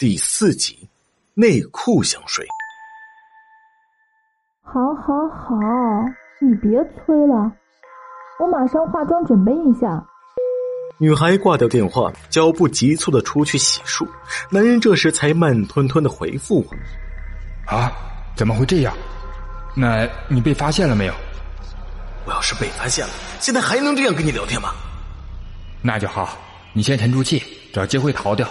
第四集，内裤香水。好，好，好，你别催了，我马上化妆准备一下。女孩挂掉电话，脚步急促的出去洗漱。男人这时才慢吞吞的回复我：“啊，怎么会这样？那你被发现了没有？我要是被发现了，现在还能这样跟你聊天吗？那就好，你先沉住气，找机会逃掉。”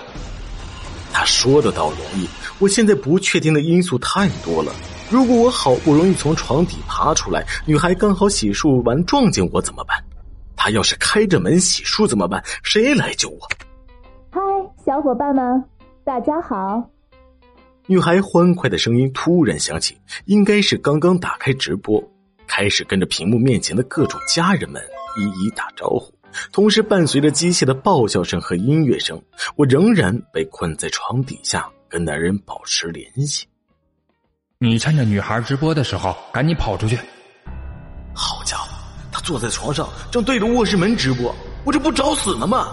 他说的倒容易，我现在不确定的因素太多了。如果我好不容易从床底爬出来，女孩刚好洗漱完撞见我怎么办？她要是开着门洗漱怎么办？谁来救我？嗨，小伙伴们，大家好！女孩欢快的声音突然响起，应该是刚刚打开直播，开始跟着屏幕面前的各种家人们一一打招呼。同时，伴随着机械的爆笑声和音乐声，我仍然被困在床底下，跟男人保持联系。你趁着女孩直播的时候，赶紧跑出去！好家伙，他坐在床上，正对着卧室门直播，我这不找死呢吗？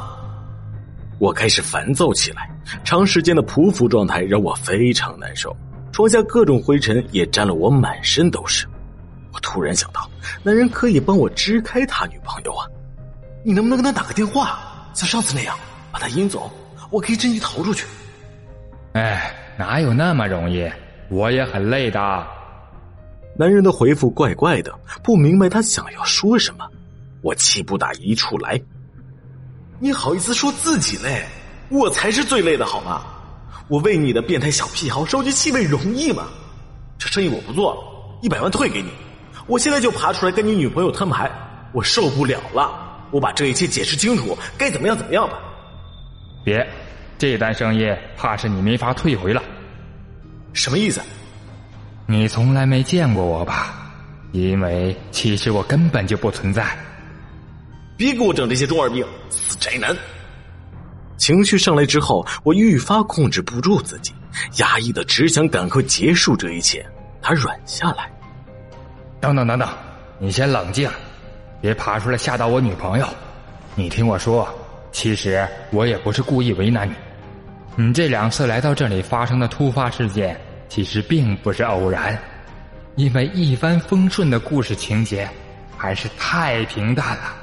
我开始烦躁起来，长时间的匍匐状态让我非常难受，床下各种灰尘也沾了我满身都是。我突然想到，男人可以帮我支开他女朋友啊。你能不能跟他打个电话，像上次那样把他引走？我可以趁机逃出去。哎，哪有那么容易？我也很累的。男人的回复怪怪的，不明白他想要说什么。我气不打一处来。你好意思说自己累？我才是最累的好吗？我为你的变态小癖好收集气味容易吗？这生意我不做了，一百万退给你。我现在就爬出来跟你女朋友摊牌，我受不了了。我把这一切解释清楚，该怎么样怎么样吧。别，这单生意怕是你没法退回了。什么意思？你从来没见过我吧？因为其实我根本就不存在。别给我整这些中二病，死宅男！情绪上来之后，我愈发控制不住自己，压抑的只想赶快结束这一切。他软下来。等等等等，你先冷静。别爬出来吓到我女朋友！你听我说，其实我也不是故意为难你。你这两次来到这里发生的突发事件，其实并不是偶然，因为一帆风顺的故事情节还是太平淡了。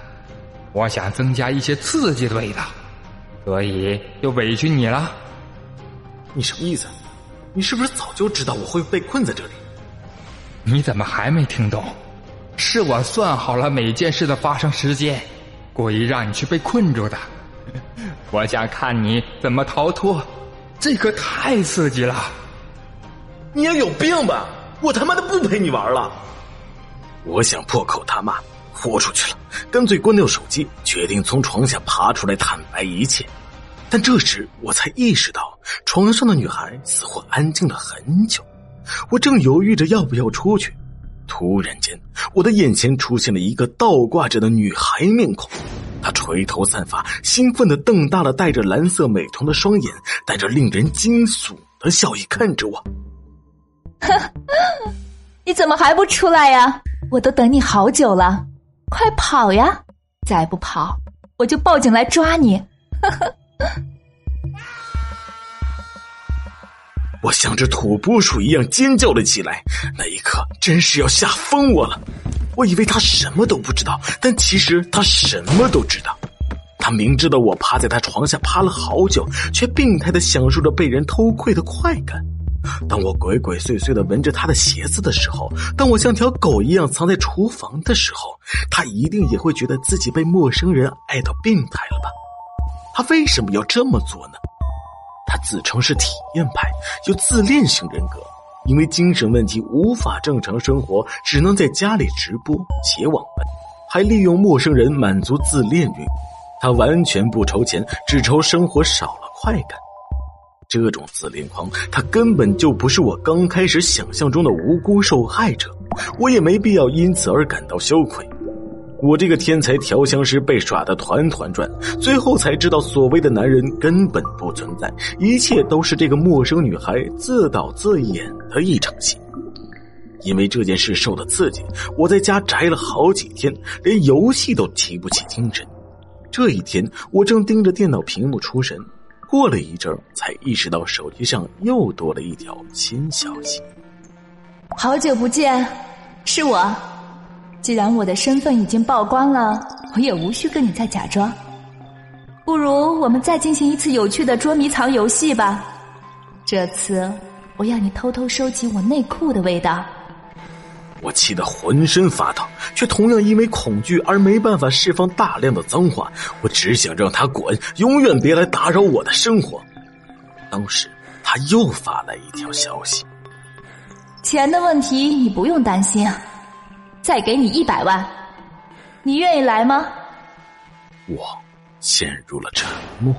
我想增加一些刺激的味道，所以就委屈你了。你什么意思？你是不是早就知道我会被困在这里？你怎么还没听懂？是我算好了每件事的发生时间，故意让你去被困住的。我想看你怎么逃脱，这可太刺激了！你也有病吧？我他妈的不陪你玩了！我想破口大骂，豁出去了，干脆关掉手机，决定从床下爬出来坦白一切。但这时我才意识到，床上的女孩似乎安静了很久。我正犹豫着要不要出去。突然间，我的眼前出现了一个倒挂着的女孩面孔，她垂头散发，兴奋的瞪大了戴着蓝色美瞳的双眼，带着令人惊悚的笑意看着我。你怎么还不出来呀？我都等你好久了，快跑呀！再不跑，我就报警来抓你！我像只土拨鼠一样尖叫了起来，那一刻真是要吓疯我了。我以为他什么都不知道，但其实他什么都知道。他明知道我趴在他床下趴了好久，却病态的享受着被人偷窥的快感。当我鬼鬼祟祟的闻着他的鞋子的时候，当我像条狗一样藏在厨房的时候，他一定也会觉得自己被陌生人爱到病态了吧？他为什么要这么做呢？他自称是体验派，有自恋型人格，因为精神问题无法正常生活，只能在家里直播写网文，还利用陌生人满足自恋欲。他完全不愁钱，只愁生活少了快感。这种自恋狂，他根本就不是我刚开始想象中的无辜受害者，我也没必要因此而感到羞愧。我这个天才调香师被耍得团团转，最后才知道所谓的男人根本不存在，一切都是这个陌生女孩自导自演的一场戏。因为这件事受了刺激，我在家宅了好几天，连游戏都提不起精神。这一天，我正盯着电脑屏幕出神，过了一阵儿，才意识到手机上又多了一条新消息。好久不见，是我。既然我的身份已经曝光了，我也无需跟你再假装。不如我们再进行一次有趣的捉迷藏游戏吧。这次我要你偷偷收集我内裤的味道。我气得浑身发抖，却同样因为恐惧而没办法释放大量的脏话。我只想让他滚，永远别来打扰我的生活。当时他又发来一条消息：“钱的问题你不用担心，再给你一百万，你愿意来吗？”我陷入了沉默。